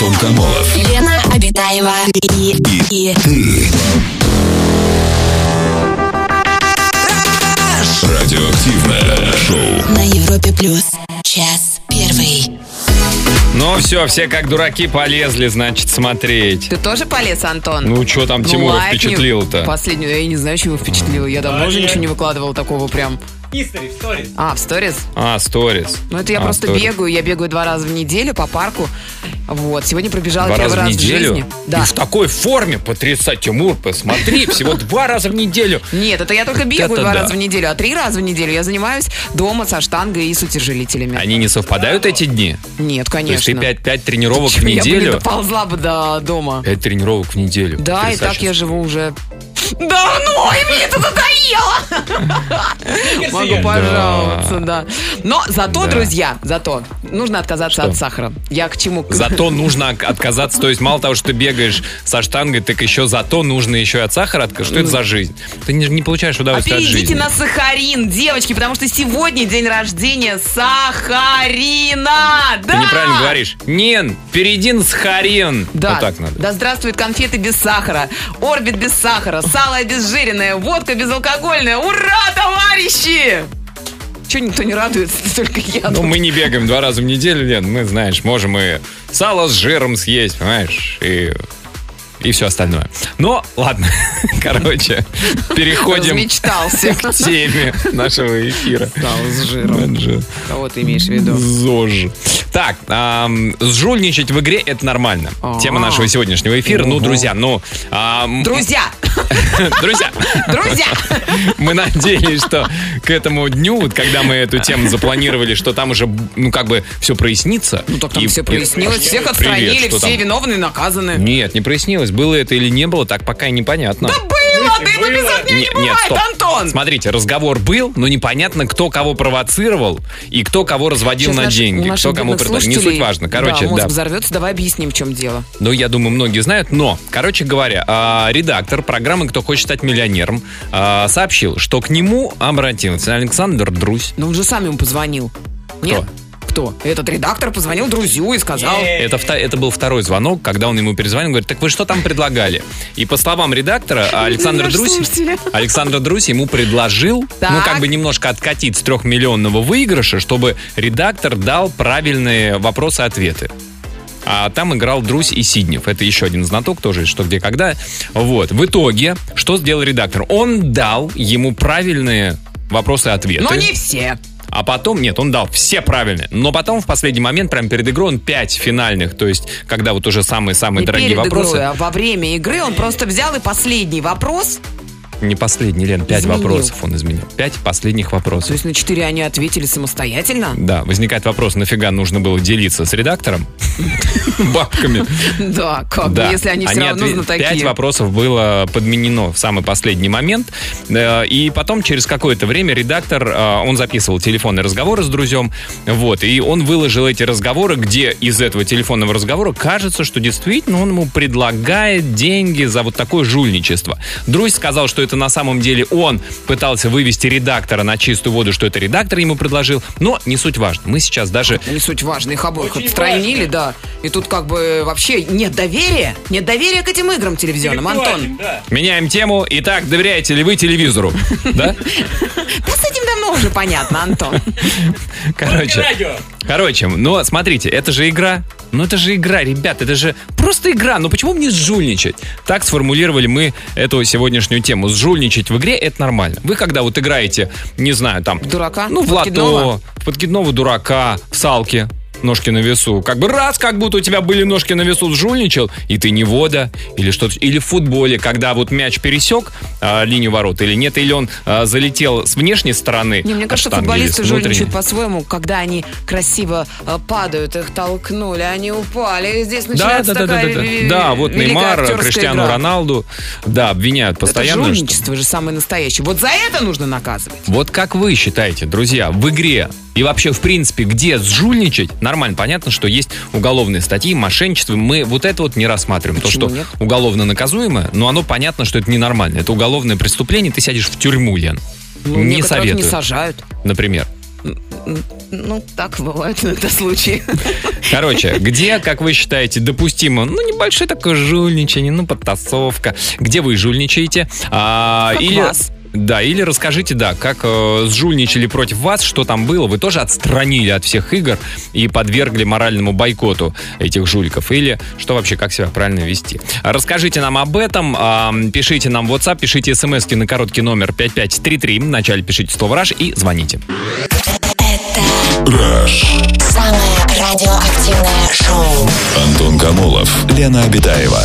Антон Камолов. Лена Обитаева и, и, Ты. Радиоактивное шоу. на Европе плюс. Час первый. Ну все, все как дураки полезли, значит, смотреть. Ты тоже полез, Антон? Ну что там Ну, Тимура лайкни впечатлил-то? Последнюю, я и не знаю, чего впечатлило. Я давно уже ничего не выкладывал такого прям. History, stories. А, в сторис? А, сторис. Ну, это я А, просто сторис. бегаю. Я бегаю два раза в неделю по парку. Вот. Сегодня пробежала Два первый раза в раз неделю? жизни. Да. И в такой форме потрясать, Тимур, посмотри, всего два раза в неделю. Нет, это я только бегаю два раза в неделю, а три раза в неделю я занимаюсь дома со штангой и с утяжелителями. Они не совпадают эти дни? Нет, То есть конечно. ты пять, пять тренировок в Чё, Я бы не неделю? доползла бы до дома. Пять тренировок в неделю. Да, и так я живу уже давно, и мне это надоело. Могу пожаловаться, да. Но зато, Да. друзья, зато нужно отказаться Что? от сахара. Я к чему? Зато нужно от- отказаться, то есть мало того, что ты бегаешь со штангой, так еще зато нужно еще и от сахара отказаться. Что это за жизнь? Ты не, не получаешь А удовольствия от жизни. на сахарин, девочки, потому что сегодня день рождения сахарина. Да! Ты неправильно говоришь. Нен, перейди на сахарин. Да. Вот так надо. Да здравствуют конфеты без сахара, орбит без сахара, сало обезжиренное, водка безалкогольная. Ура, товарищи! Че никто не радуется, только я. Ну, мы не бегаем два раза в неделю, Лен. Мы, знаешь, можем и сало с жиром съесть, понимаешь, и, и все остальное. Но, ладно, короче, переходим Размечтался. к теме нашего эфира. Сало с жиром. Кого ты имеешь в виду? ЗОЖ. Так, сжульничать в игре это нормально. А. Тема нашего сегодняшнего эфира. Ну, друзья, ну... Друзья! Друзья, Друзья! мы надеялись, что к этому дню, вот когда мы эту тему запланировали, что там уже, ну, как бы все прояснится. Ну так там И- все и- прояснилось, всех Привет, отстранили, что все там? виновные наказаны. Нет, не прояснилось, было это или не было, так пока и непонятно. Да было, да его без огня не Не- бывает, стоп. Антон! Смотрите, разговор был, но непонятно, кто кого провоцировал и кто кого разводил Сейчас на наш- деньги, кто кому предложил. Не суть важно. Короче, да, мозг да. взорвется, давай объясним, в чем дело. Ну, я думаю, многие знают, но, короче говоря, а, редактор программы «Кто хочет стать миллионером» а, сообщил, что к нему обратился Александр Друзь. Но он же сам ему позвонил. Нет? Кто? Этот редактор позвонил друзью и сказал... Это, вта- это был второй звонок, когда он ему перезвонил, говорит, так вы что там предлагали? И по словам редактора, Александр Наш Друзь, слушатель. Александр Друзь ему предложил, ну, Так. как бы немножко откатить с трехмиллионного выигрыша, чтобы редактор дал правильные вопросы-ответы. А там играл Друзь и Сиднев. Это еще один знаток тоже, что, где, когда. Вот. В итоге, что сделал редактор? Он дал ему правильные вопросы-ответы. Но не все. А потом, нет, он дал все правильные. Но потом в последний момент, прямо перед игрой, он пять финальных, то есть, когда вот уже самые-самые дорогие перед вопросы. игрой, а во время игры он просто взял и последний вопрос. Не последний, Лен, пять Изменил. вопросов он изменил. Пять последних То вопросов. есть на четыре они ответили самостоятельно. Да, возникает вопрос, нафига нужно было делиться с редактором бабками. Да, как бы, Да. если они все равно знатоки. Пять вопросов было подменено в самый последний момент. Э, И потом, через какое-то время, редактор, э, он записывал телефонные разговоры с друзьям, вот, и он выложил эти разговоры, где из этого телефонного разговора кажется, что действительно он ему предлагает деньги за вот такое жульничество. Друзь сказал, что это на самом деле он пытался вывести редактора на чистую воду, что это редактор ему предложил, но не суть важно. Мы сейчас даже Не суть важно, их обоих Очень отстранили, важно. да. И тут как бы вообще нет доверия. Нет доверия к этим играм телевизионным, Антон. Да. меняем тему. Итак, доверяете ли вы телевизору? Да? Да с этим давно уже понятно, Антон. Короче, короче, но смотрите, это же игра. Ну это же игра, ребят, это же просто игра. Ну почему мне сжульничать? Так сформулировали мы эту сегодняшнюю тему. Сжульничать в игре это нормально. Вы когда вот играете, не знаю, там... Дурака? Ну, в лото, подкидного дурака, в салке. Ножки на весу. Как бы раз, как будто у тебя были ножки на весу, сжульничал, и ты не вода, или что-то. Или в футболе, когда вот мяч пересек а, линию ворот, или нет, или он а, залетел с внешней стороны. Не, мне кажется, штанги, футболисты жульничают по-своему, когда они красиво э, падают, их толкнули, они упали, и здесь Да, начинается да, да, да, такая да, ве- да. Да, вот великая Неймар, Криштиану игра. Роналду, да, обвиняют постоянно. Это что- жульничество же самое настоящее. Вот за это нужно наказывать. Вот как вы считаете, друзья, в игре и вообще, в принципе, где сжульничать, нормально, понятно, что есть уголовные статьи, мошенничество, мы вот это вот не рассматриваем. Почему То, что нет? уголовно наказуемое, но оно понятно, что это ненормально. Это уголовное преступление, ты сядешь в тюрьму, Лен. Ну, не советую, не сажают. например. Ну, так бывают иногда случаи. Короче, где, как вы считаете, допустимо, ну, небольшое такое жульничание, ну, подтасовка, где вы жульничаете? А, Как или... вас. Да, или расскажите, да, как э, сжульничали против вас, что там было. Вы тоже отстранили от всех игр и подвергли моральному бойкоту этих жуликов? Или что вообще, как себя правильно вести? Расскажите нам об этом, а, пишите нам в WhatsApp, пишите смс на короткий номер 5533, вначале пишите слово «Раш» и звоните. Самое радиоактивное шоу. Антон Камолов, Лена Обитаева.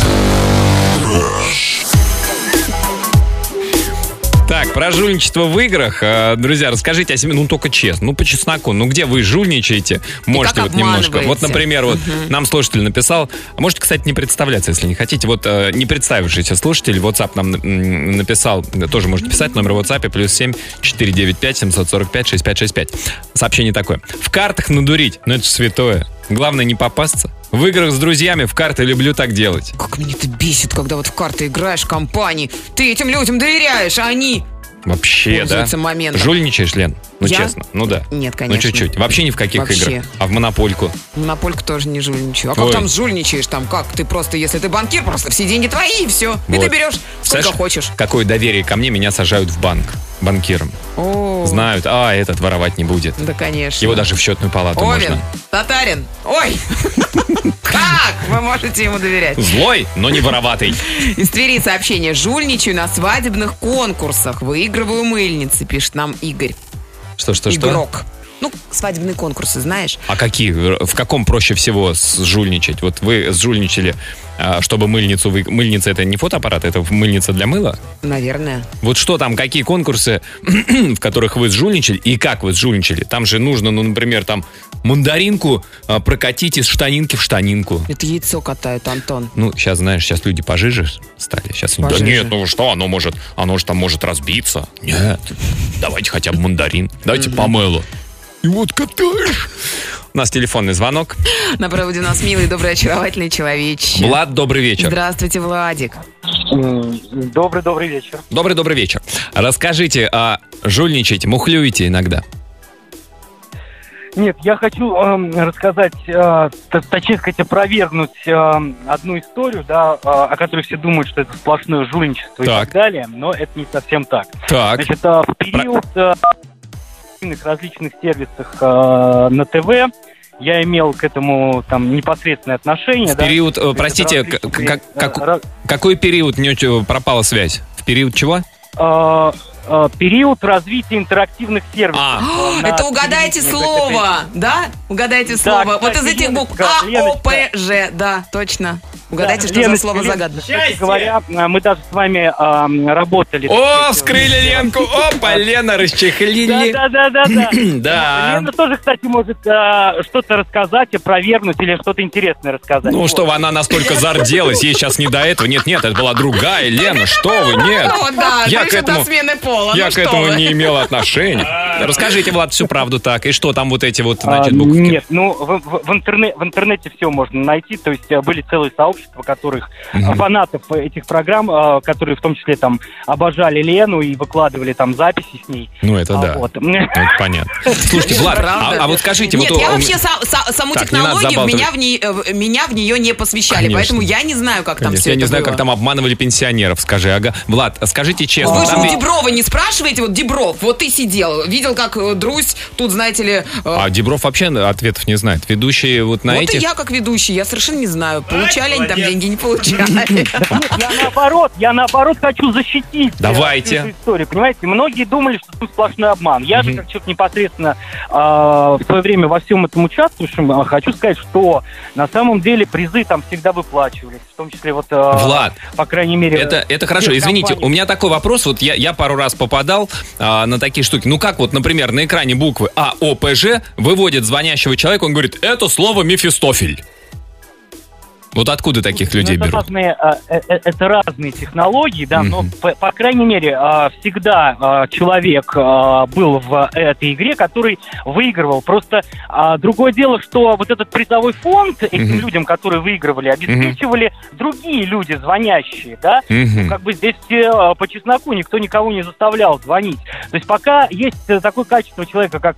Так, про жульничество в играх. Э, Друзья, расскажите о себе, ну только честно, ну по чесноку, ну где вы жульничаете, можете вот немножко. Вот, например, вот нам слушатель написал, а можете, кстати, не представляться, если не хотите. Вот э, не представившийся слушатель WhatsApp нам написал, тоже можете писать, номер WhatsApp плюс 7 495 745 6565. Сообщение такое. В картах надурить, ну это святое. Главное не попасться. В играх с друзьями в карты люблю так делать. Как меня это бесит, когда вот в карты играешь в компании. Ты этим людям доверяешь, а они... Вообще, да? Моментом. Жульничаешь, Лен? Ну, Я? честно. Ну, да. Нет, Ну, конечно. чуть-чуть. Вообще ни в каких Вообще. играх. А в Монопольку? На польку тоже не жульничаю. А как Ой. там жульничаешь? Там как? Ты просто, если ты банкир, просто все деньги твои и все. И ты берешь сколько Знаешь, хочешь. Какое доверие ко мне, меня сажают в банк. Банкиром. О, Знают, а, этот воровать не будет. Да, конечно. Его даже в счетную палату Овен, можно. татарин. Ой! Как вы можете ему доверять? Злой, но не вороватый. Из Твери сообщение. Жульничаю на свадебных конкурсах. Выигрываю мыльницы, пишет нам Игорь. Что, что, что? Игрок. Ну, свадебные конкурсы, знаешь? А какие? В каком проще всего сжульничать? Вот вы сжульничали, а, чтобы мыльницу... Вы... Мыльница это не фотоаппарат, это мыльница для мыла? Наверное. Вот что там, какие конкурсы, в которых вы сжульничали и как вы сжульничали? Там же нужно, ну, например, там мандаринку а, прокатить из штанинки в штанинку. Это яйцо катают, Антон. Ну, сейчас, знаешь, сейчас люди пожиже стали. Сейчас они, да Пожиже. нет, ну что, оно может, оно же там может разбиться. Нет, давайте хотя бы мандарин, давайте помыло. И вот катаешь. У нас телефонный звонок. На проводе у нас милый, добрый, очаровательный человечище. Влад, добрый вечер. Здравствуйте, Владик. Добрый-добрый вечер. Добрый-добрый вечер. Расскажите, а жульничаете, мухлюете иногда? Нет, я хочу эм, рассказать, э, точнее сказать, опровергнуть эм, одну историю, да, э, о которой все думают, что это сплошное жульничество Так. и так далее, но это не совсем так. Так, Значит, э, в период э, в различных сервисах э, на ТВ я имел к этому там непосредственное отношение. в да. период, То э, простите, различные, как- э, как- ра- какой период не очень пропала связь? В период чего? э, э, период развития интерактивных сервисов. А. э, Это угадайте слово, да? Угадайте Да, слово. Вот из этих букв А, О. П, Ж. Да, точно. Угадайте, Да, что за слово загадано. Кстати говоря, э, мы даже с вами работали. О, вскрыли Ленку! Опа, Лена расчехлили! Да, да, да, да, да. Лена тоже, кстати, может э, что-то рассказать, опровергнуть или что-то интересное рассказать. Ну Вот. что вы, она настолько зарделась, ей сейчас не до этого. Нет, нет, это была другая Лена, что вы, нет. О, да, Я к этому- смены пола. Я ну к этому вы. не имел отношения. Расскажите, Влад, всю правду так. И что там вот эти вот, А, значит, буковки? Нет, ну в, в- в интерне- в интернете все можно найти, то есть э, были целые сообщества, которых Мгм. фанатов этих программ, э, которые в том числе там обожали Лену и выкладывали там записи с ней. Ну, это А, да. вот. Ну, это понятно. Слушайте, Влад, а, а вот скажите, Нет, вот... я у- вообще са- са- саму технологию, меня в, ней, меня в нее не посвящали, Конечно. поэтому я не знаю, как там все я не знаю, как там обманывали пенсионеров, скажи, ага. Влад, скажите честно, Вы же у Деброва не спрашиваете, вот Дебров, вот ты сидел, видел, как Друзь, тут, знаете ли, А Дебров вообще ответов не знает. Ведущие вот на вот этих... и я как ведущий, я совершенно не знаю, получали они там деньги, не получали. Я наоборот, я наоборот хочу защитить э, Давайте. эту историю. Понимаете, многие думали, что тут сплошной обман. Я же, как человек непосредственно э, в свое время во всем этом участвующим, э, хочу сказать, что на самом деле призы там всегда выплачивались, в том числе вот, э, Влад, по крайней мере... Это, это хорошо. Извините, у меня такой вопрос. Вот я, я пару раз попадал а, на такие штуки. Ну как вот, например, на экране буквы А, О, П, Ж выводит звонящего человека, он говорит, это слово Мефистофель. Вот откуда таких людей Ну, это берут? разные, а, э, э, это разные технологии, да, но Мгм. по, по крайней мере а, всегда а, человек был в этой игре, который выигрывал. Просто другое дело, что вот этот призовой фонд этим Мгм. людям, которые выигрывали, обеспечивали другие люди, звонящие, да. Мгм. Как бы здесь все по чесноку, никто никого не заставлял звонить. То есть пока есть э, такое качество человека, как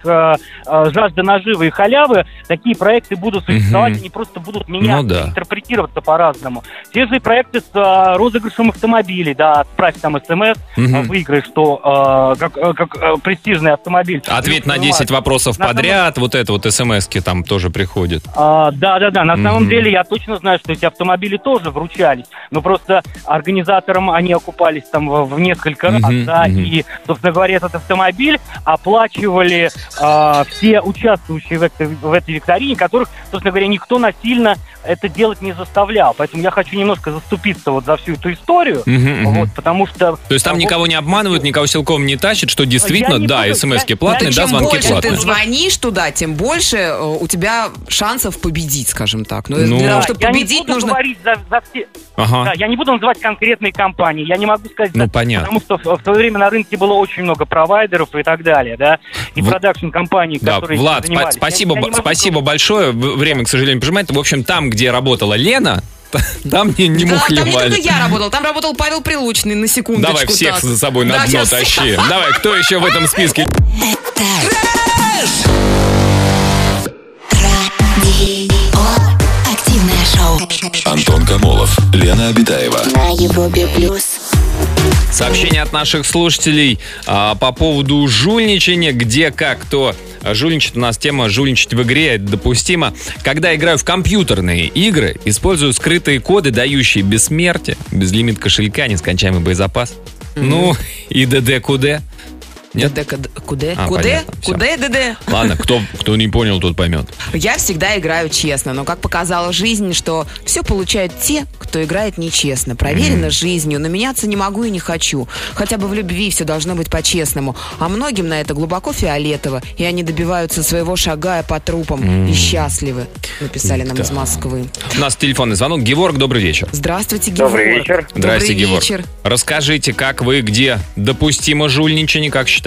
жажда наживы и халявы, такие проекты будут существовать, Мгм. они просто будут меняться, Ну да. Интерпретироваться по-разному. Те же проекты с э, розыгрышем автомобилей, да, отправь там смс, Мгм. э, выиграй, что э, как, э, как, э, престижный автомобиль. Ответ на Понимаю. 10 вопросов На самом- подряд, вот это вот смс-ки там тоже приходят. А, да, да, да. На Мгм. самом деле я точно знаю, что эти автомобили тоже вручались. Но просто организаторам они окупались там в, в несколько раз, да, мгм. и, собственно говоря, этот автомобиль оплачивали а, все участвующие в этой, в этой викторине, которых, собственно говоря, никто насильно это делать не заставлял. Поэтому я хочу немножко заступиться вот за всю эту историю. Мгм. Вот, потому что... То есть там никого не обманывают, никого силком не тащат, что действительно, да, буду- смс-ки платные, да, чем звонки больше платные. ты звонишь туда, тем больше э, у тебя шансов победить, скажем так. Но Ну, для того, чтобы я не победить, буду нужно... говорить за, за все... Да, Ага. я не буду называть конкретные компании, я не могу сказать, Ну, понятно. потому что в, в свое время на рынке было очень много провайдеров и так далее, да, и В- продакшн-компаний, Да, которые Влад, занимались. спасибо, Я- я не могу спасибо большое. Время, к сожалению, поджимает. В общем, там, где работала Лена, там не, не Да, там не мухлевали. только я работал, там работал Павел Прилучный, на секундочку. Давай всех так. за собой на Да, дно тащи. Давай, кто еще в этом списке? Антон Камолов, Лена Обитаева. На Европе плюс. Сообщение от наших слушателей а, по поводу жульничания, где как кто жульничает. У нас тема жульничать в игре, это допустимо. Когда играю в компьютерные игры, использую скрытые коды, дающие бессмертие, безлимит кошелька, нескончаемый боезапас. Ну, и ДД-КУД. Нет? ДД, Куде? А, Куде? понятно. Куде, ДД? Ладно, кто, кто не понял, тот поймет. Я всегда играю честно, но как показала жизнь, что все получают те, кто играет нечестно. Проверено жизнью, но меняться не могу и не хочу. Хотя бы в любви все должно быть по-честному. А многим на это глубоко фиолетово, и они добиваются своего, шагая по трупам. И счастливы, написали нам из Москвы. У нас телефонный звонок. Геворг, добрый вечер. Здравствуйте, Геворг. Добрый вечер. Добрый Геворг. вечер. Расскажите, как вы, где допустимо жульничание, как считаете?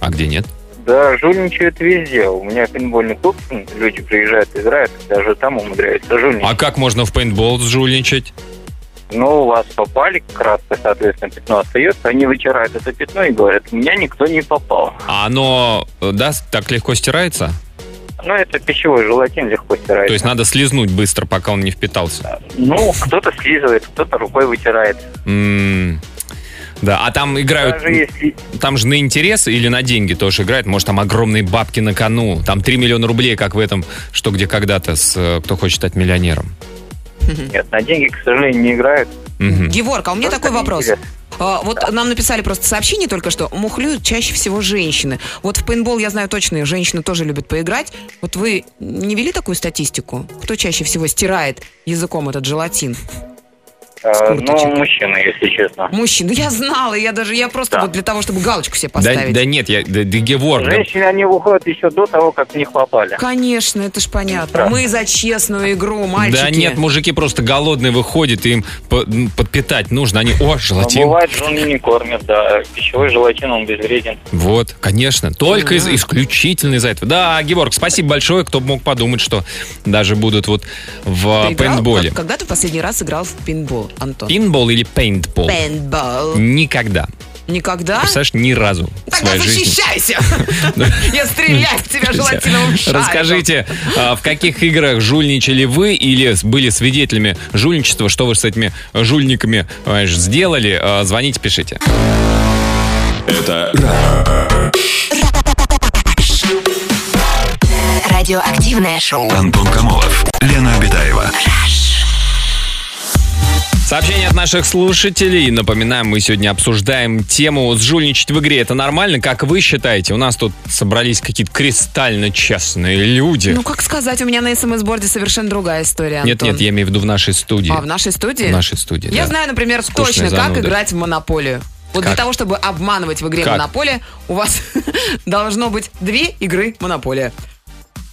А где нет? Да, жульничают везде. У меня пейнтбольный клуб, м, люди приезжают, играют, даже там умудряются жульничать. А как можно в пейнтбол жульничать? Ну, у вас попали, краска, соответственно, пятно остается, они вытирают это пятно и говорят, у меня никто не попал. А оно, э, да, так легко стирается? Ну, это пищевой желатин легко стирается. То есть надо слизнуть быстро, пока он не впитался. Ну, кто-то слизывает, кто-то рукой вытирает. Да, а там играют, Даже если... там же на интерес или на деньги тоже играют. Может, там огромные бабки на кону. Там 3 миллиона рублей, как в этом, что где когда-то с э, «Кто хочет стать миллионером». Нет, на деньги, к сожалению, не играют. Мгм. Геворг, а у меня Просто такой вопрос. А, Вот нам написали просто сообщение только что. Мухлюют чаще всего женщины. Вот в пейнтбол я знаю точно, женщины тоже любят поиграть. Вот вы не вели такую статистику? Кто чаще всего стирает языком этот желатин? Курточек. ну, мужчина, если честно. Мужчин. Ну я знала, я даже, я просто Да. вот для того, чтобы галочку себе Да, поставить. да нет, я, да, да Геворг, да- Женщины, они выходят еще до того, как в них попали. Конечно, это ж понятно. Да. Мы за честную игру, мальчики. Да нет, мужики просто голодные выходят, им подпитать нужно. Они, о, Но желатин. Ну, бывает, жены не кормят, да. Пищевой желатин, он безвреден. Вот, конечно. Только из, Мгм. исключительно из-за этого. Да, Геворг, спасибо большое. Кто бы мог подумать, что даже будут вот в Ты играл? пейнтболе. Когда ты в последний раз играл в пейнтбол, Антон? Пинбол или пейнтбол? Пейнтбол. Никогда. Никогда? Представляешь, ни разу в Тогда своей жизни. защищайся! Я стреляю в тебя желатиновым шариком. Расскажите, а, в каких играх жульничали вы или были свидетелями жульничества, что вы с этими жульниками сделали? А, Звоните, пишите. Это Радиоактивное шоу. Антон Камолов, Лена Обитаева. Сообщение от наших слушателей. Напоминаем, мы сегодня обсуждаем тему «Сжульничать в игре». Это нормально? Как вы считаете? У нас тут собрались какие-то кристально честные люди. Ну, как сказать, у меня на смс-борде совершенно другая история, нет, Антон. нет, я имею в виду в нашей студии. А, в нашей студии? В нашей студии, Я да. знаю, например, Скучные точно, как зануды. играть в монополию. Вот Как? для того, чтобы обманывать в игре Как? монополия, у вас должно быть две игры монополия.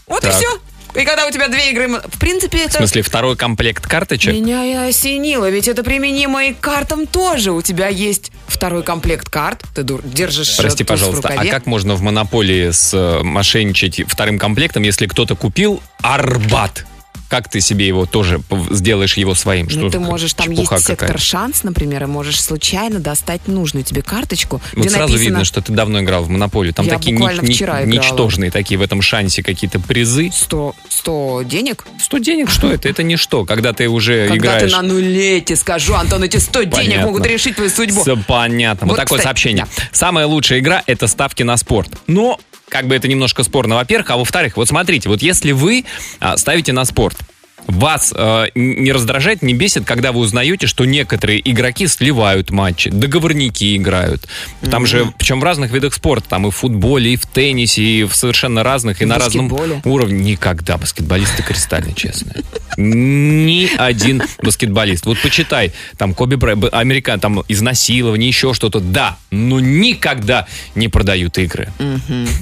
Вот Так. и все. И когда у тебя две игры... В принципе, В это... смысле, второй комплект карточек? Меня и осенило, ведь это применимо и к картам тоже. У тебя есть второй комплект карт, ты держишь э, Прости, в пожалуйста, а как можно в монополии с э, мошенничать вторым комплектом, если кто-то купил Арбат? Как ты себе его тоже сделаешь его своим? Ну, Что ты можешь, там есть сектор шанс, например, и можешь случайно достать нужную тебе карточку, Вот где сразу написано видно, что ты давно играл в Монополию. Там Я такие ни- ни- играла. ничтожные такие в этом шансе какие-то призы. 100, 100 денег. 100 денег, что это? Это ничто. Когда ты уже Когда играешь... ты на нуле, тебе скажу, Антон, эти 100 денег могут решить твою судьбу. Всё понятно. Вот, Вот, такое кстати, сообщение. да. Самая лучшая игра — это ставки на спорт. Но как бы это немножко спорно, во-первых. А во-вторых, вот смотрите, вот если вы а, ставите на спорт, вас э, не раздражает, не бесит, когда вы узнаете, что некоторые игроки сливают матчи, договорники играют. Там же, причем в разных видах спорта, там и в футболе, и в теннисе, и в совершенно разных, и В на разном уровне. Никогда баскетболисты кристально честные. Ни один баскетболист. Вот почитай, там Коби американ, там изнасилование, еще что-то. Да, но никогда не продают игры.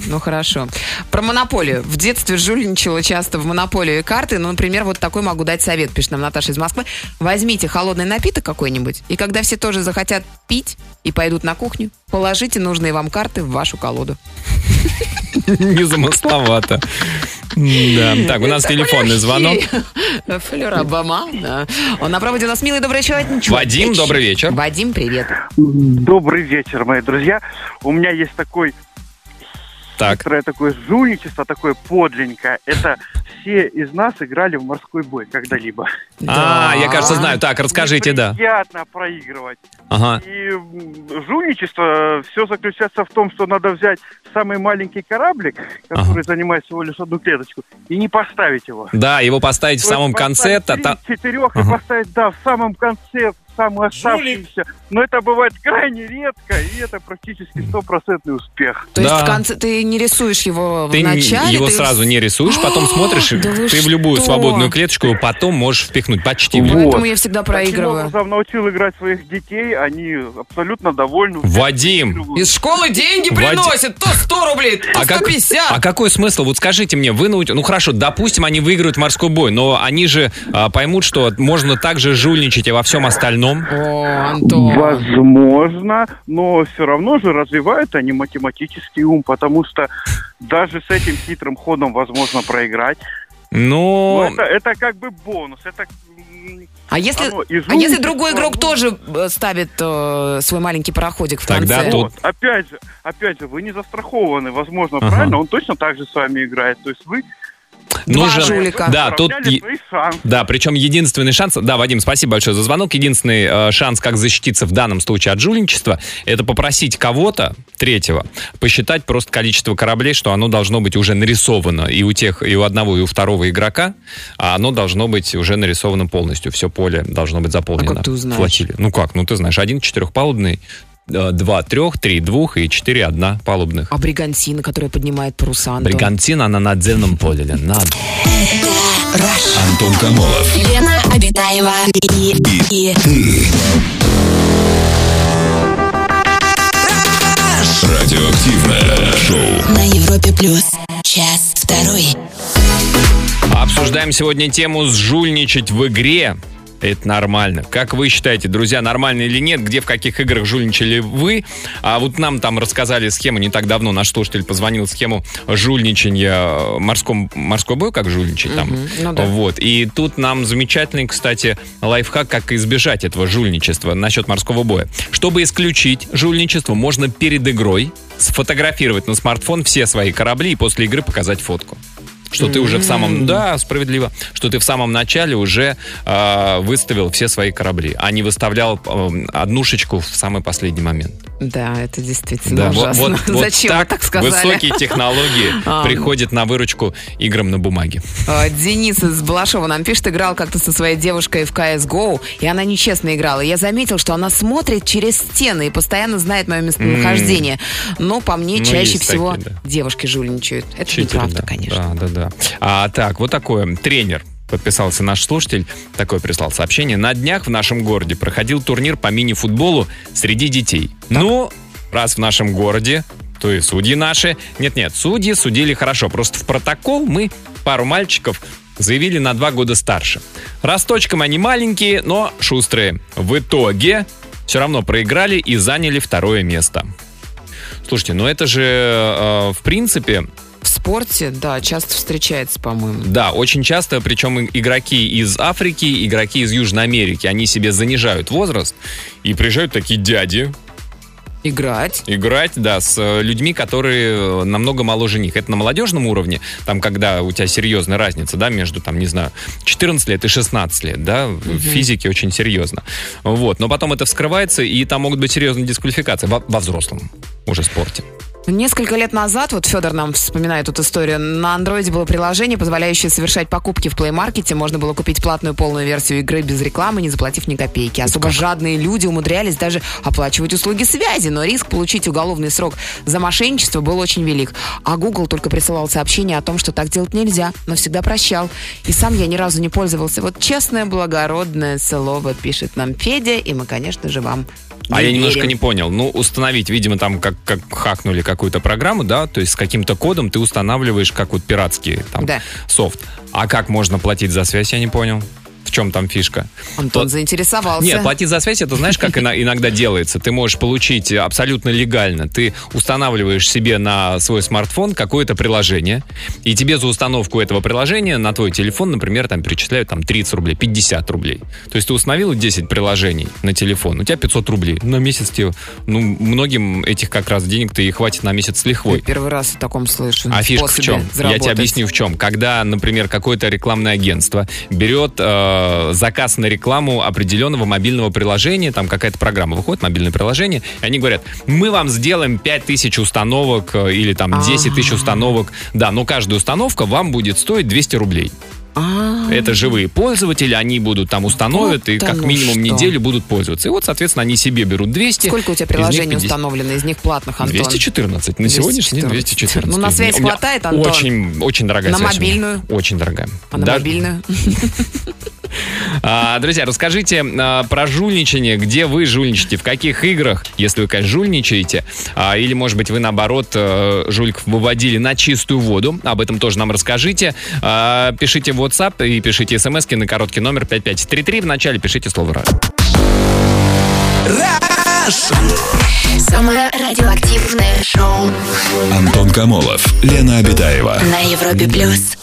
Ну хорошо. Про монополию. В детстве жульничала часто в монополию и карты. Ну, например, вот такой могу дать совет, пишет нам Наташа из Москвы. Возьмите холодный напиток какой-нибудь, и когда все тоже захотят пить и пойдут на кухню, положите нужные вам карты в вашу колоду. Незамысловато. Да. Так, у нас Это телефонный звонок. Флёр Обама, да. Он на проводе у нас милый добрый человек. Вадим, добрый вечер. Вадим, привет. Добрый вечер, мои друзья. У меня есть такой Так, такое жульничество, такое подленькое. Это все из нас играли в морской бой когда-либо. а, я, кажется, знаю. Так, расскажите, да. Приятно проигрывать. Ага. И жульничество все заключается в том, что надо взять самый маленький кораблик, который занимает всего лишь одну клеточку, и не поставить его. Да, его поставить в самом конце. четырех и поставить, да, в самом конце, в самую оставшуюся. Но это бывает крайне редко, и это практически стопроцентный успех. То есть Да. в конце ты не рисуешь его Ты в начале? его ты- сразу не рисуешь, потом смотришь, и Да ты в любую что? свободную клеточку его потом можешь впихнуть почти. в Вот. Поэтому я всегда Таким проигрываю. образом научил играть своих детей, они абсолютно довольны. Вадим, Из школы деньги Вадим. приносят. То 100 рублей, то а, как- 150. а какой смысл? Вот скажите мне, вы научите... Ну хорошо, допустим, они выиграют морской бой, но они же а, поймут, что можно также жульничать и во всем остальном. О, Антон. Возможно, но все равно же развивают они математический ум, потому что даже с этим хитрым ходом возможно проиграть. Ну, Но это, это как бы бонус. Это А если, оно а если другой игрок тоже э, ставит э, свой маленький пароходик в Тогда конце? тут- Вот. Опять же, опять же, вы не застрахованы, возможно, Ага. правильно? Он точно так же с вами играет. То есть вы Два нужен... жулика. Да, тут... Да, причем единственный шанс... Да, Вадим, спасибо большое за звонок. Единственный э, шанс, как защититься в данном случае от жульничества, это попросить кого-то, третьего, посчитать просто количество кораблей, что оно должно быть уже нарисовано и у тех, и у одного, и у второго игрока, а оно должно быть уже нарисовано полностью. Все поле должно быть заполнено. А как ты узнаешь? флотилией. Ну как? Ну ты знаешь, один четырехпалубный, два трех, три двух и четыре одна палубных. А бригантина, которая поднимает паруса, Антон? Бригантина на надземном поле. Надо. Антон Камолов. Лена Обитаева и, и, Радиоактивное шоу. на Европе плюс. Час второй. Обсуждаем сегодня тему «Сжульничать в игре». Это нормально. Как вы считаете, друзья, нормально или нет? Где, в каких играх жульничали вы? А вот нам там рассказали схему не так давно. Наш слушатель позвонил схему жульничания морском, морской бой, как жульничать там. Мгм, ну да. Вот. И тут нам замечательный, кстати, лайфхак, как избежать этого жульничества насчет морского боя. Чтобы исключить жульничество, можно перед игрой сфотографировать на смартфон все свои корабли и после игры показать фотку. Что ты уже в самом... Да, справедливо. Что ты в самом начале уже э, выставил все свои корабли, а не выставлял э, однушечку в самый последний момент. Да, это действительно Да, ужасно. вот- вот Зачем вы так сказали? высокие технологии А. приходят на выручку играм на бумаге. А, Денис из Балашова нам пишет, играл как-то со своей девушкой в CSGO, и она нечестно играла. Я заметил, что она смотрит через стены и постоянно знает мое местонахождение. Но по мне Ну, чаще всего девушки жульничают. Это неправда, да. конечно. Да, да, да. А так, вот такое. Тренер подписался наш слушатель, такое прислал сообщение. На днях в нашем городе проходил турнир по мини-футболу среди детей. Ну, раз в нашем городе, то и судьи наши. Нет-нет, судьи судили хорошо. Просто в протокол мы пару мальчиков заявили на два года старше. Росточком они маленькие, но шустрые. В итоге все равно проиграли и заняли второе место. Слушайте, ну это же, э, в принципе, В спорте, да, часто встречается, по-моему. да, очень часто, причем игроки из Африки, игроки из Южной Америки, они себе занижают возраст и приезжают такие дяди Играть. играть, да, с э, людьми, которые э, намного моложе них. Это на молодежном уровне, там, когда у тебя серьезная разница, да, между, там, не знаю, 14 лет и 16 лет, да, в физике очень серьезно. Вот, но потом это вскрывается, и там могут быть серьезные дисквалификации во, во взрослом уже спорте. Несколько лет назад, вот Федор нам вспоминает эту историю, на андроиде было приложение, позволяющее совершать покупки в Play Market. Можно было купить платную полную версию игры без рекламы, не заплатив ни копейки. Особо жадные люди умудрялись даже оплачивать услуги связи, но риск получить уголовный срок за мошенничество был очень велик. А Google только присылал сообщение о том, что так делать нельзя, но всегда прощал. И сам я ни разу не пользовался. Вот честное, благородное слово пишет нам Федя, и мы, конечно же, вам А я немножко не понял. Ну, установить, видимо, там как, как хакнули какую-то программу, да, то есть с каким-то кодом ты устанавливаешь, как вот пиратский там Да. софт. А как можно платить за связь, я не понял. В чем там фишка? Антон То- заинтересовался. Нет, платить за связь, это знаешь, как ино- иногда делается? Ты можешь получить абсолютно легально. Ты устанавливаешь себе на свой смартфон какое-то приложение, и тебе за установку этого приложения на твой телефон, например, там перечисляют там 30 рублей, 50 рублей. То есть ты установил 10 приложений на телефон, у тебя 500 рублей. На месяц тебе, ну, многим этих как раз денег-то и хватит на месяц с лихвой. Первый раз о таком слышу. А фишка в чем? Я заработать. тебе объясню в чем. Когда, например, какое-то рекламное агентство берет э, заказ на рекламу определенного мобильного приложения, там какая-то программа выходит, мобильное приложение, и они говорят, мы вам сделаем 5000 установок э, или там 10 тысяч установок, да, но каждая установка вам будет стоить 200 рублей. А, Это живые пользователи, они будут там установят и Вот как оно минимум что. неделю будут пользоваться. И вот, соответственно, они себе берут 200. Сколько у тебя приложений 50. установлено, из них платных, Антон? 214. На сегодняшний день 214. Ну, на связь хватает, Антон? Очень, очень дорогая На связь меня. мобильную? Очень дорогая. А на Даже- мобильную? А, друзья, расскажите а, про жульничание, где вы жульничаете, в каких играх, если вы, конечно, жульничаете, а, или, может быть, вы, наоборот, э, жульков выводили на чистую воду, об этом тоже нам расскажите. Пишите в WhatsApp и пишите смс на короткий номер 5533, вначале пишите слово «раз». Самое радиоактивное шоу Антон Камолов, Лена Обитаева. на Европе плюс.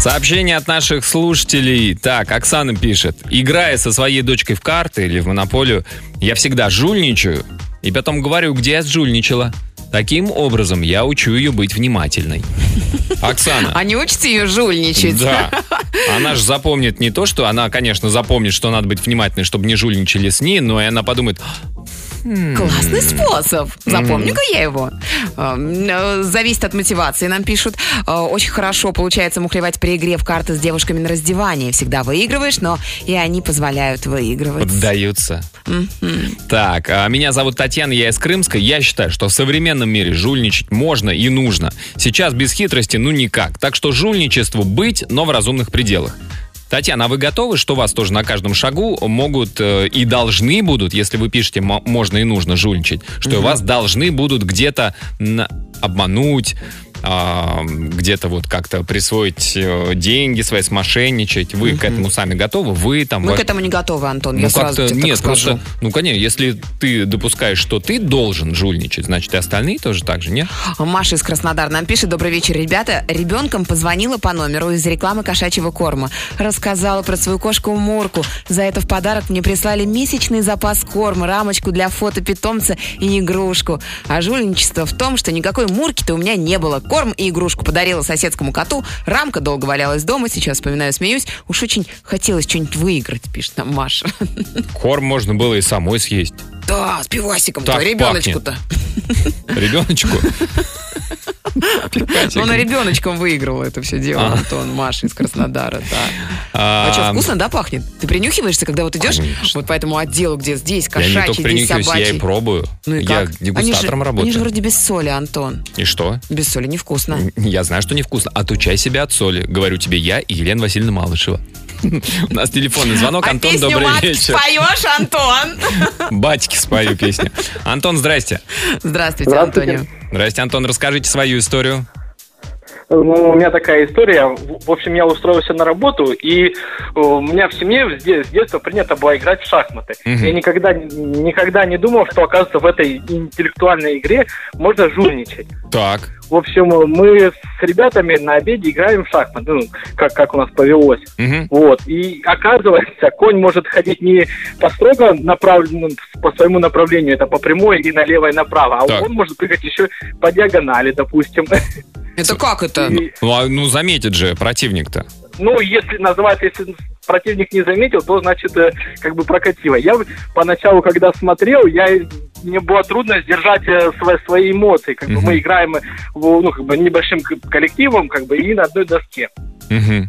Сообщение от наших слушателей. Так, Оксана пишет. Играя со своей дочкой в карты или в монополию, я всегда жульничаю и потом говорю, где я сжульничала. Таким образом, я учу ее быть внимательной. Оксана. А не учите ее жульничать? Да. Она же запомнит не то, что она, конечно, запомнит, что надо быть внимательной, чтобы не жульничали с ней, но и она подумает, Классный способ. Запомню-ка я его. Э, э, Зависит от мотивации, нам пишут. Э, Очень хорошо получается мухлевать при игре в карты с девушками на раздевании. Всегда выигрываешь, но и они позволяют выигрывать. поддаются. Так, а меня зовут Татьяна, я из Крымска. Я считаю, что в современном мире жульничать можно и нужно. Сейчас без хитрости ну никак. Так что жульничеству быть, но в разумных пределах. Татьяна, а вы готовы, что вас тоже на каждом шагу могут э, и должны будут, если вы пишете «мо- можно и нужно жульничать, что вас должны будут где-то обмануть, где-то вот как-то присвоить э, деньги свои, смошенничать. Вы к этому сами готовы? Вы там... Мы ваш- к этому не готовы, Антон. ну, я сразу тебе нет, скажу. просто, ну, конечно, если ты допускаешь, что ты должен жульничать, значит, и остальные тоже так же, нет? Маша из Краснодара нам пишет. Добрый вечер, ребята. Ребенком позвонила по номеру из рекламы кошачьего корма. Рассказала про свою кошку Мурку. За это в подарок мне прислали месячный запас корма, рамочку для фото питомца и игрушку. А жульничество в том, что никакой Мурки-то у меня не было. Корм и игрушку подарила соседскому коту. Рамка долго валялась дома. Сейчас вспоминаю, смеюсь. Уж очень хотелось что-нибудь выиграть, пишет нам Маша. Корм можно было и самой съесть. Да, с пивасиком-то, ребеночку-то. Ребеночку. Ну, она ребеночком выиграла это все дело. Антон, Маша из Краснодара, да. А что, вкусно, да, пахнет? Ты принюхиваешься, когда вот идешь вот по этому отделу, где здесь Я кошачий, здесь принюхиваюсь, я и собачий? пробую. Ну и я как? дегустатором они же, работаю. Они же вроде без соли, Антон. И что? Без соли невкусно. Я знаю, что невкусно. Отучай себя от соли. Говорю тебе я и Елена Васильевна Малышева. У нас телефонный звонок. а Антон, добрый матки вечер. споешь, Антон? Батьки спою песню. Антон, здрасте. Здравствуйте, Здравствуйте. Антонио. Здрасте, Антон. Расскажите свою историю. Ну, у меня такая история. В общем, я устроился на работу, и э, у меня в семье с де- с детства принято было играть в шахматы. Мгм. Я никогда, никогда не думал, что, оказывается, в этой интеллектуальной игре можно жульничать. Так. В общем, мы с ребятами на обеде играем в шахматы, ну, как, как у нас повелось. Мгм. Вот. И оказывается, конь может ходить не по строго направленному, по своему направлению, это по прямой и налево и направо, а Так. он может прыгать еще по диагонали, допустим. Это как это? И, Ну, а, ну, заметит же противник-то. ну, если называется, если противник не заметил, то значит э, как бы прокатило. Я поначалу, когда смотрел, я мне было трудно сдержать э, свои, свои эмоции. Как бы Мгм. мы играем э, в, ну, как бы небольшим коллективом, как бы и на одной доске. Мгм.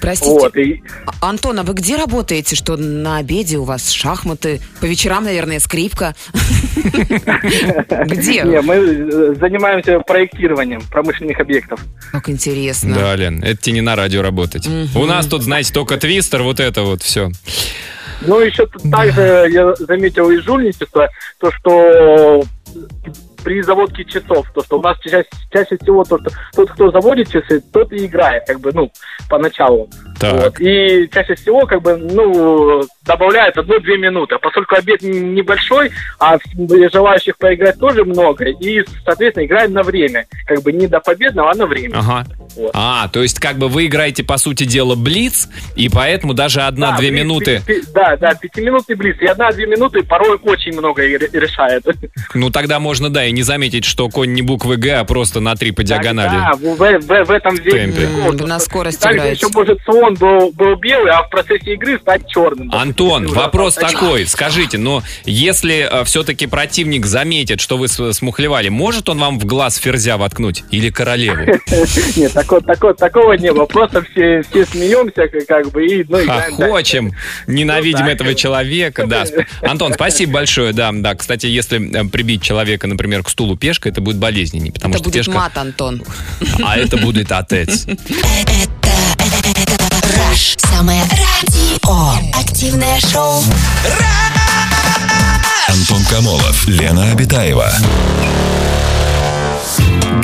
Простите, Вот. И, Антон, а вы где работаете, что на обеде у вас шахматы? По вечерам, наверное, скрипка. Где? не, мы э, занимаемся проектированием промышленных объектов. Как интересно. Да, Лен, это тебе не на радио работать. У нас тут, знаете, только твистер, вот это вот все. Ну, еще тут также я заметил из жульничества, то, что при заводке часов, то, что у нас чаще, чаще всего то, что тот, кто заводит часы, тот и играет, как бы, ну, поначалу. Так. Вот. И чаще всего, как бы, ну, добавляют одну-две минуты. Поскольку обед небольшой, а желающих поиграть тоже много, и, соответственно, играем на время. Как бы не до победного, а на время. Ага. Вот. А, то есть как бы вы играете, по сути дела, блиц, и поэтому даже Да, одна-две блиц, минуты, пи- пи- Да, да, пятиминутный блиц. И одна-две минуты порой очень много решает. ну тогда можно, да, и не заметить, что конь не буквы Г, а просто на три по диагонали. Да, в, в- в этом. М, на скорость Также играете. еще может слон был, был белый, а в процессе игры стать черным. Антон, вопрос такой, скажите, но если все-таки противник заметит, что вы с- смухлевали, может он вам в глаз ферзя воткнуть или королеву? Нет, такого, не было. Просто все, смеемся, как, бы, и ну. Хохочем, ненавидим Ну этого человека, да. Антон, спасибо большое, да, да. Кстати, если э, прибить человека, например, к стулу пешкой, это будет болезненнее, потому Это что будет пешка... мат, Антон. А это будет отец. Раш. Самое радио. Активное шоу. Антон Камолов, Лена Обитаева.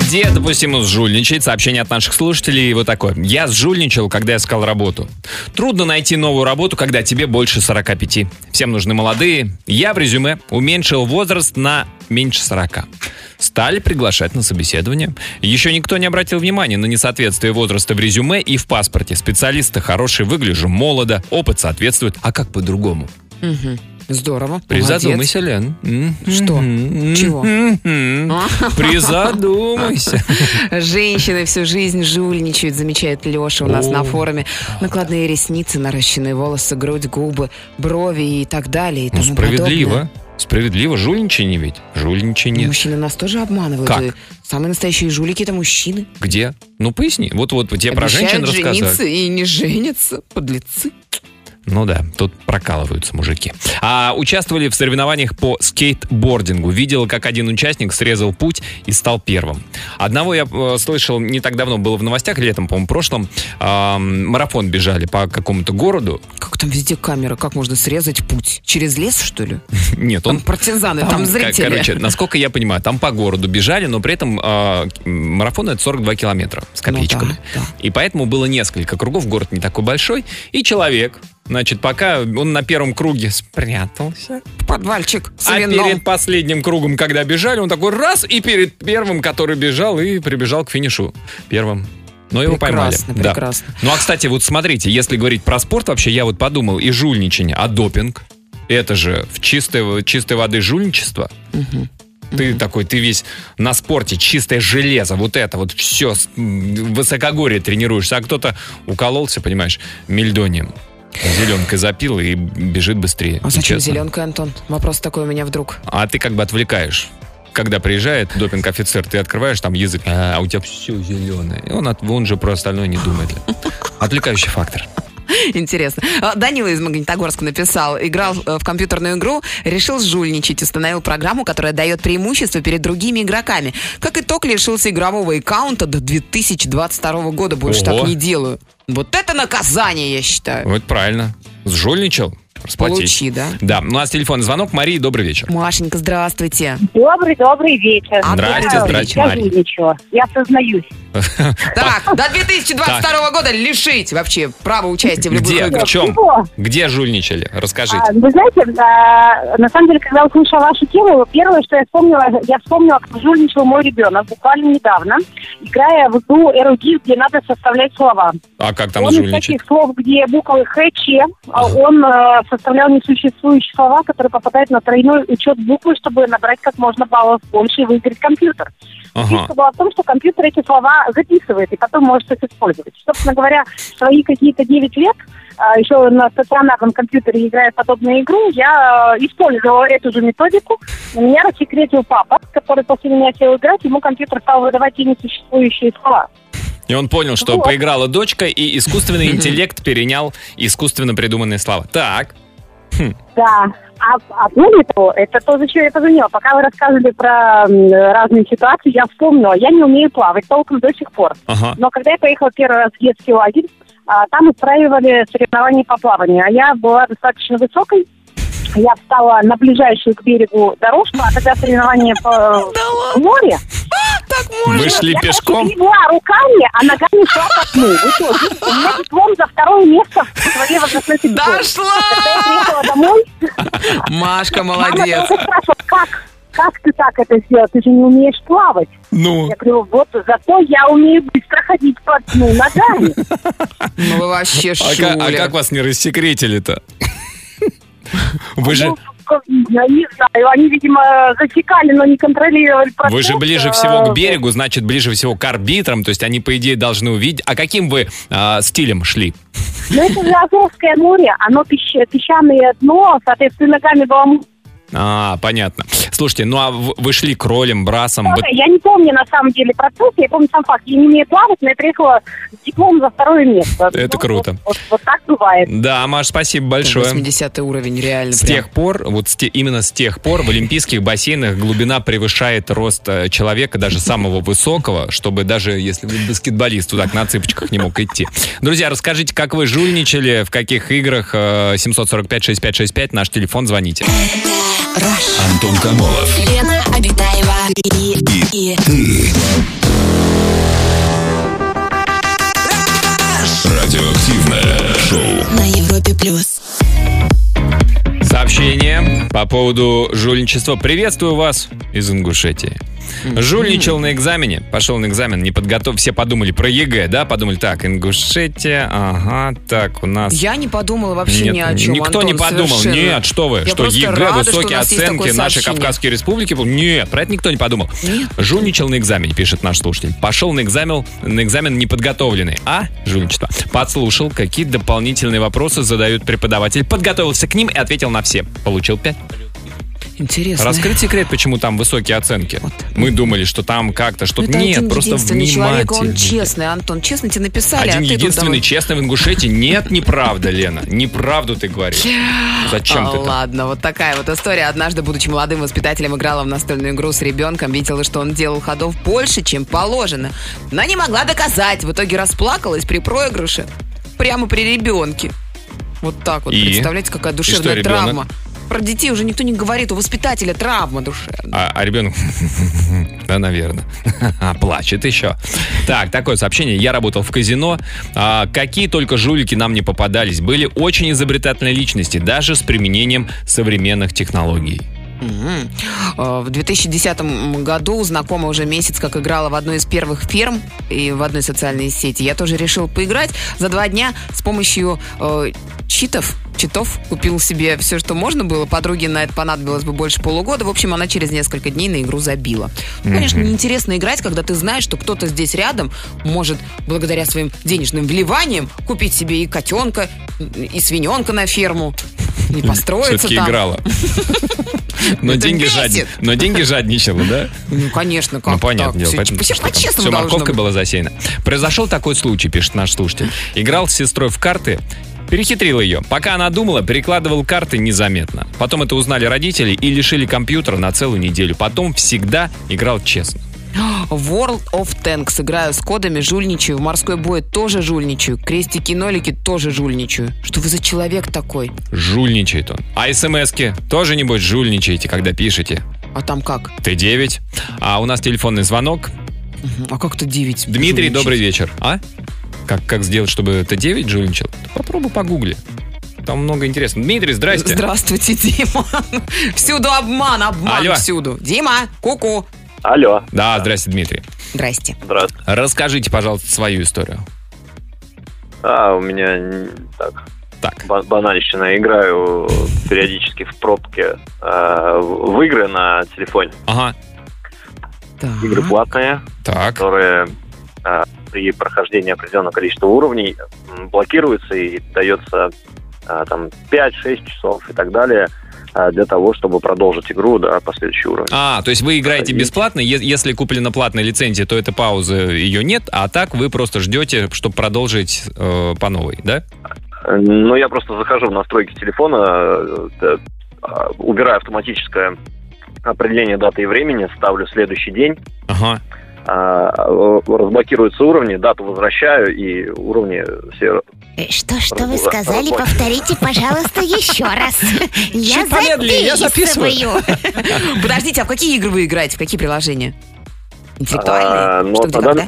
Где допустимо сжульничать? Сообщение от наших слушателей вот такое. Я сжульничал, когда искал работу. Трудно найти новую работу, когда тебе больше 45. Всем нужны молодые. Я в резюме уменьшил возраст на меньше 40. Стали приглашать на собеседование. Еще никто не обратил внимания на несоответствие возраста в резюме и в паспорте. Специалисты хорошие, выгляжу молодо, опыт соответствует. А как по-другому? Мгм. Здорово. Призадумайся, Лен. Что? Чего? Призадумайся. Женщины всю жизнь жульничают, замечает Леша у нас на форуме. Накладные ресницы, наращенные волосы, грудь, губы, брови и так далее. И Ну, справедливо. подобное. Справедливо. Жульничание ведь. Жульничание. Мужчины нас тоже обманывают. Как? Самые настоящие жулики это мужчины. Где? Ну, поясни. Вот-вот тебе про женщин Обещают рассказали. жениться и не женятся, подлецы. Ну да, тут прокалываются мужики. А участвовали в соревнованиях по скейтбордингу. Видел, как один участник срезал путь и стал первым. Одного я э, слышал не так давно, было в новостях, летом, по-моему, прошлом. Ам, марафон бежали по какому-то городу. Как там везде камера? Как можно срезать путь? Через лес, что ли? Нет, Там он партизаны, там, Там, зрители. Короче, насколько я понимаю, там по городу бежали, но при этом э, марафон это 42 километра с Ну копеечками. да, да. И поэтому было несколько кругов, город не такой большой. И человек, значит, пока он на первом круге спрятался, Подвальчик с а вином. перед последним кругом, когда бежали, он такой раз, и перед первым, который бежал, и прибежал к финишу первым. Но его Прекрасно, поймали. Да. прекрасно. Ну а, кстати, вот смотрите, если говорить про спорт, вообще я вот подумал, и жульничание, а допинг? Это же в чистой, чистой воды жульничество. Ты такой, ты весь на спорте, чистое железо, вот это вот все, высокогорье тренируешься, а кто-то укололся, понимаешь, мельдонием. Зеленкой запил и бежит быстрее. А зачем честно. зеленка, Антон? Вопрос такой у меня вдруг. А ты как бы отвлекаешь. Когда приезжает допинг-офицер, ты открываешь там язык, а у тебя все зеленое. И он, от- он же про остальное не думает. Отвлекающий фактор. Интересно. А, Данила из Магнитогорска написал, играл э, в компьютерную игру, решил жульничать, установил программу, которая дает преимущество перед другими игроками. Как итог, лишился игрового аккаунта до 2022 года. Больше Ого. так не делаю. Вот это наказание, я считаю. Вот правильно. Сжульничал. расплатись. Получи, да? Да, у нас телефонный звонок. Мария, добрый вечер. Машенька, здравствуйте. Добрый, добрый вечер. А, Здрасте, здрасте, Я Мария. Я сознаюсь. Так, до 2022 года лишить вообще права участия в любых Где? играх. В чем? Где жульничали? Расскажите. А, Вы знаете, на самом деле, когда услышала вашу тему, первое, что я вспомнила, я вспомнила, как жульничал мой ребенок буквально недавно, играя в игру эрудит, где надо составлять слова. А как там он таких слов, где буквы Х, Ч, а он э, составлял несуществующие слова, которые попадают на тройной учет буквы, чтобы набрать как можно баллов больше и выиграть компьютер. Ага. Фишка была в том, что компьютер эти слова записывает и потом может их использовать. Собственно говоря, свои какие-то 9 лет, а, еще на стационарном компьютере играя подобную игру, я э, использовала эту же методику. У меня рассекретил папа, который после меня сел играть, ему компьютер стал выдавать те несуществующие слова. И он понял, что Вот. поиграла дочка, и искусственный интеллект перенял искусственно придуманные слова. Так. Да. А, а более того, это то, зачем я позвонила. Пока вы рассказывали про м, разные ситуации, я вспомнила. Я не умею плавать толком до сих пор. Ага. Но когда я поехала первый раз в детский лагерь, а, там устраивали соревнования по плаванию. А я была достаточно высокой. Я встала на ближайшую к берегу дорожку, а когда соревнования по в море, Вы шли я пешком? легла руками, а ногами шла по дну. В итоге у меня диплом за второе место в своей возрастной категории. Дошла! Когда я приехала домой, Машка, Мама молодец. долго спрашивала, как, как ты так это сделал? Ты же не умеешь плавать. Ну, Я говорю, вот зато я умею быстро ходить по дну ногами. Ну вы вообще а, а шуля. как вас не рассекретили-то? Вы же, Ну, как, я не знаю, они, видимо, засекали, но не контролировали процесс. вы же ближе э, всего к берегу, значит, ближе всего к арбитрам, то есть они, по идее, должны увидеть. А каким вы а, стилем шли? Но это же Азовское море, оно песч- песчаное дно, соответственно, ногами было А, понятно. Слушайте, ну а вы шли кролем, брасом? вы- Я не помню на самом деле процесс, я помню сам факт. Я не умею плавать, но я приехала с дипломом за второе место. Это Ну, круто. Вот, вот- вот так бывает. Да, Маш, спасибо большое. 80 уровень, реально. С прям. тех пор, вот с те- именно с тех пор в олимпийских бассейнах глубина превышает рост э, человека, даже самого высокого, чтобы даже если вы баскетболист вот так на цыпочках не мог идти. Друзья, расскажите, как вы жульничали, в каких играх э, 745-6565, наш телефон, звоните. Антон Камолов. Лена Обитаева и, и, Радиоактивное шоу. на Европе плюс. Сообщение по поводу жульничества. Приветствую вас из Ингушетии. Жульничал на экзамене, пошел на экзамен, не подготов. Все подумали про ЕГЭ, да? Подумали, так, Ингушетия, ага, так, у нас... Я не подумала вообще Нет, ни о чем, Никто Антон, не подумал. совершенно. Нет, что вы, Я что ЕГЭ, рада, что высокие есть оценки нашей. Кавказской республики. Нет, про это никто не подумал. Жульничал на экзамене, пишет наш слушатель. Пошел на экзамен, на экзамен неподготовленный. А? Жульничество. Подслушал, какие дополнительные вопросы задают преподаватель. Подготовился к ним и ответил на все. Получил пять. Интересно. Раскрыть секрет, почему там высокие оценки. Мы думали, что там как-то Ну, что-то... это Нет, один просто единственный человек, он внимательно. честный, Антон. Честно тебе написали, Один а ты тут единственный давай- честный в Ингушетии. Нет, неправда, Лена. Неправду ты говоришь. Зачем А, ты? Ладно, вот такая вот история. Однажды, будучи молодым воспитателем, играла в настольную игру с ребенком, видела, что он делал ходов больше, чем положено. Но не могла доказать. В итоге расплакалась при проигрыше прямо при ребенке. Вот так вот. И? Представляете, какая душевная что, ребенок? Про детей уже никто не говорит, у воспитателя травма душевная. А, а ребенок, да, наверное, плачет еще. Так, такое сообщение. Я работал в казино. А, какие только жулики нам не попадались. Были очень изобретательные личности, даже с применением современных технологий. Э, В 2010 году знакомая уже месяц как играла в одной из первых ферм и в одной социальной сети. Я тоже решил поиграть. За два дня с помощью э, читов, читов купил себе все, что можно было. Подруге на это понадобилось бы больше полугода. В общем, она через несколько дней на игру забила. Ну, Конечно, неинтересно играть, когда ты знаешь, что кто-то здесь рядом может, благодаря своим денежным вливаниям, купить себе и котенка, и свиненка на ферму. И построиться Все-таки там. играла. Но Это деньги, бесит. жадни- но деньги жадничала, да? Ну, конечно, как Ну, понятно так? дело. Все, поэтому по-честному всё должно морковкой быть. была засеяна. Произошел такой случай, пишет наш слушатель. Играл с сестрой в карты, перехитрил ее. Пока она думала, перекладывал карты незаметно. Потом это узнали родители и лишили компьютера на целую неделю. Потом всегда играл честно. World of Tanks. Играю с кодами, жульничаю. В морской бой тоже жульничаю. Крестики-нолики тоже жульничаю. Что вы за человек такой? Жульничает он. А смс-ки тоже, небось, жульничаете, когда пишете. А там как? Т9. А у нас телефонный звонок. А как то 9? Дмитрий, жульничать? добрый вечер. А? Как, как сделать, чтобы Т9 жульничал? Попробуй погугли. Там много интересного. Дмитрий, здрасте. Здравствуйте, Дима. Всюду обман, обман Алло. всюду. Дима, ку-ку. Алло. Да, здрасте, Дмитрий. Здрасте. Здравствуйте. Расскажите, пожалуйста, свою историю. А, у меня так, Так. ба- банальщина. Играю периодически в пробке э, в в игры на телефоне. Ага. Так. Игры платные, Так. которые э, при прохождении определенного количества уровней м, блокируются и дается э, там 5-6 часов и так далее э, для того, чтобы продолжить игру до последующего уровня. А, то есть вы играете бесплатно, если куплена платная лицензия, то эта пауза ее нет, а так вы просто ждете, чтобы продолжить э, по новой, да? Ну, я просто захожу в настройки телефона, э, э, а, убираю автоматическое определение даты и времени, ставлю следующий день, Ага. А, э, разблокируются уровни, дату возвращаю, и уровни все... Э, Что, что вы сказали? Повторите, пожалуйста, еще раз. Я записываю. Подождите, а в какие игры вы играете? В какие приложения? Интеллектуальные? А, ну, Что, где, когда?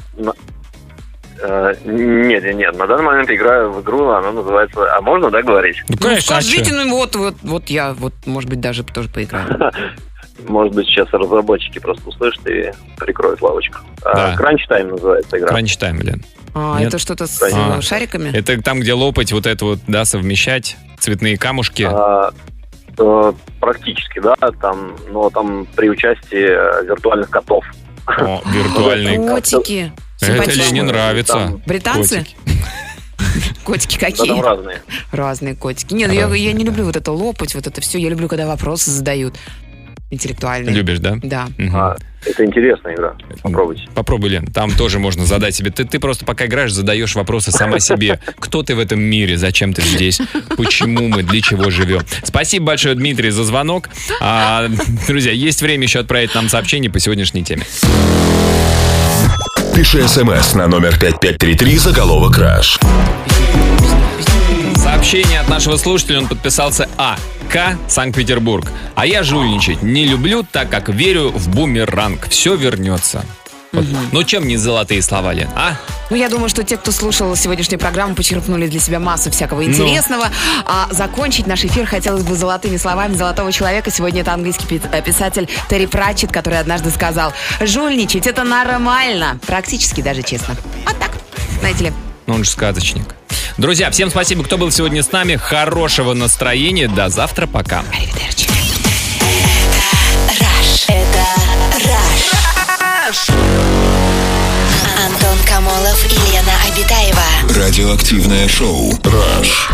э, Нет, нет, нет, на данный момент играю в игру, она называется... А можно, да, говорить? Ну, Ну, конечно, а скажите, ну вот, вот, вот я, вот, может быть, даже тоже поиграю. Может быть, сейчас разработчики просто услышат и прикроют лавочку. Да. Кранч Тайм называется игра. Кранч тайм, блин. А, Нет? это что-то с А. шариками? Это там, где лопать вот это вот, да, совмещать, цветные камушки. А, э, практически, да, там, но там при участии э, виртуальных котов. О, виртуальный. Котики. Это Симпатичные. Лене нравится. Там- Британцы? Котики. Котики Да, там какие? разные. Разные котики. Нет, ну я, я не люблю вот это лопать, вот это все. Я люблю, когда вопросы задают. Интеллектуальные. Любишь, да? Да. Мгм. А, это интересная игра. Попробуйте. Попробуй, Лен. Там тоже можно задать себе. Ты, ты просто пока играешь, задаешь вопросы сама себе. Кто ты в этом мире? Зачем ты здесь? Почему мы? Для чего живем? Спасибо большое, Дмитрий, за звонок. А, друзья, есть время еще отправить нам сообщение по сегодняшней теме. Пиши смс на номер 5533 заголовок «Краш». Сообщение от нашего слушателя, он подписался А. К. Санкт-Петербург. А я жульничать не люблю, так как верю в бумеранг. Все вернется. Вот. Ну, чем не золотые слова, Лен, а? Ну, я думаю, что те, кто слушал сегодняшнюю программу, почерпнули для себя массу всякого Ну. интересного. А закончить наш эфир хотелось бы золотыми словами золотого человека. Сегодня это английский э, писатель Терри Пратчет, который однажды сказал, жульничать это нормально. Практически даже честно. Вот так, знаете ли. Ну, он же сказочник. Друзья, всем спасибо, кто был сегодня с нами. Хорошего настроения. До завтра. Пока. Аривидерчи. Раш. Это Раш. Антон Камолов и Лена Обитаева. Радиоактивное шоу «Раш».